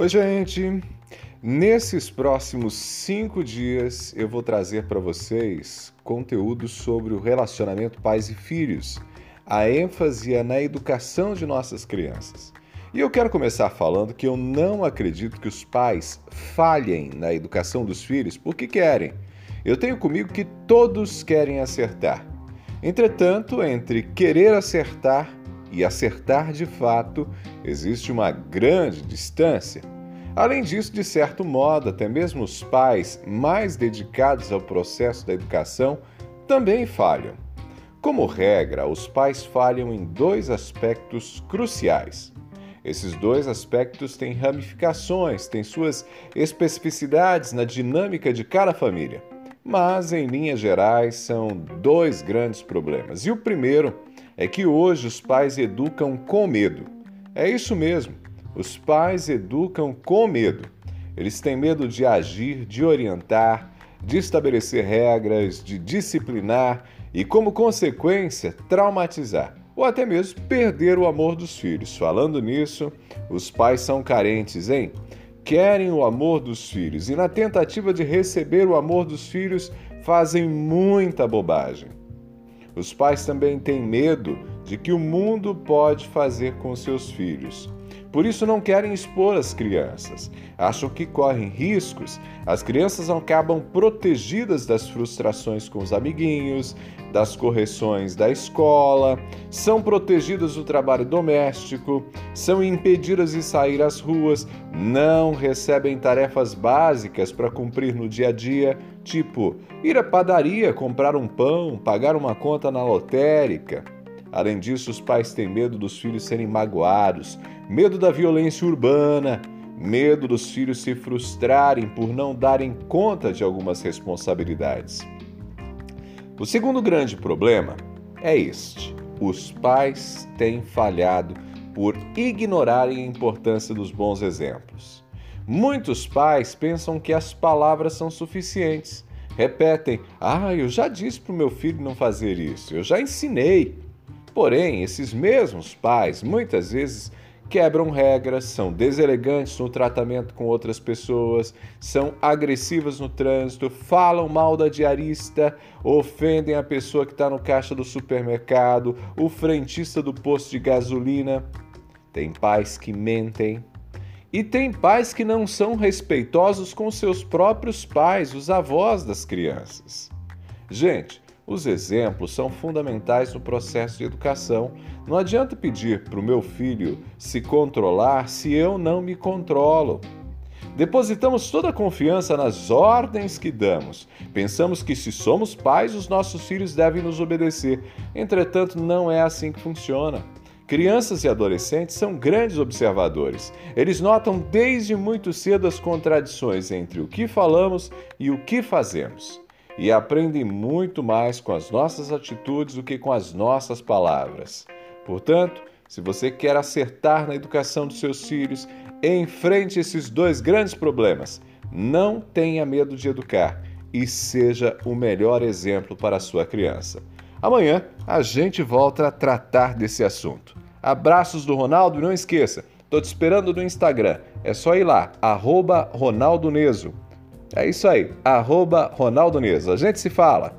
Oi, gente! Nesses próximos cinco dias eu vou trazer para vocês conteúdo sobre o relacionamento pais e filhos. A ênfase é na educação de nossas crianças. E eu quero começar falando que eu não acredito que os pais falhem na educação dos filhos porque querem. Eu tenho comigo que todos querem acertar. Entretanto, entre querer acertar e acertar de fato, existe uma grande distância. Além disso, de certo modo, até mesmo os pais mais dedicados ao processo da educação também falham. Como regra, os pais falham em dois aspectos cruciais. Esses dois aspectos têm ramificações, têm suas especificidades na dinâmica de cada família. Mas, em linhas gerais, são dois grandes problemas. E o primeiro é que hoje os pais educam com medo. É isso mesmo, os pais educam com medo. Eles têm medo de agir, de orientar, de estabelecer regras, de disciplinar e, como consequência, traumatizar ou até mesmo perder o amor dos filhos. Falando nisso, os pais são carentes, hein? Querem o amor dos filhos e, na tentativa de receber o amor dos filhos, fazem muita bobagem. Os pais também têm medo de que o mundo pode fazer com seus filhos. Por isso não querem expor as crianças. Acham que correm riscos. As crianças acabam protegidas das frustrações com os amiguinhos, das correções da escola, são protegidas do trabalho doméstico, são impedidas de sair às ruas, não recebem tarefas básicas para cumprir no dia a dia, tipo ir à padaria, comprar um pão, pagar uma conta na lotérica. Além disso, os pais têm medo dos filhos serem magoados, medo da violência urbana, medo dos filhos se frustrarem por não darem conta de algumas responsabilidades. O segundo grande problema é este: os pais têm falhado por ignorarem a importância dos bons exemplos. Muitos pais pensam que as palavras são suficientes. Repetem: Ah, eu já disse para o meu filho não fazer isso, eu já ensinei. Porém, esses mesmos pais muitas vezes quebram regras, são deselegantes no tratamento com outras pessoas, são agressivas no trânsito, falam mal da diarista, ofendem a pessoa que está no caixa do supermercado, o frentista do posto de gasolina. Tem pais que mentem. E tem pais que não são respeitosos com seus próprios pais, os avós das crianças. Gente, os exemplos são fundamentais no processo de educação. Não adianta pedir para o meu filho se controlar se eu não me controlo. Depositamos toda a confiança nas ordens que damos. Pensamos que, se somos pais, os nossos filhos devem nos obedecer. Entretanto, não é assim que funciona. Crianças e adolescentes são grandes observadores. Eles notam desde muito cedo as contradições entre o que falamos e o que fazemos e aprendem muito mais com as nossas atitudes do que com as nossas palavras. Portanto, se você quer acertar na educação dos seus filhos, enfrente esses dois grandes problemas. Não tenha medo de educar e seja o melhor exemplo para a sua criança. Amanhã a gente volta a tratar desse assunto. Abraços do Ronaldo e não esqueça, estou te esperando no Instagram. É só ir lá, arroba Ronaldo Neso. É isso aí, arroba Ronaldo Neso. A gente se fala.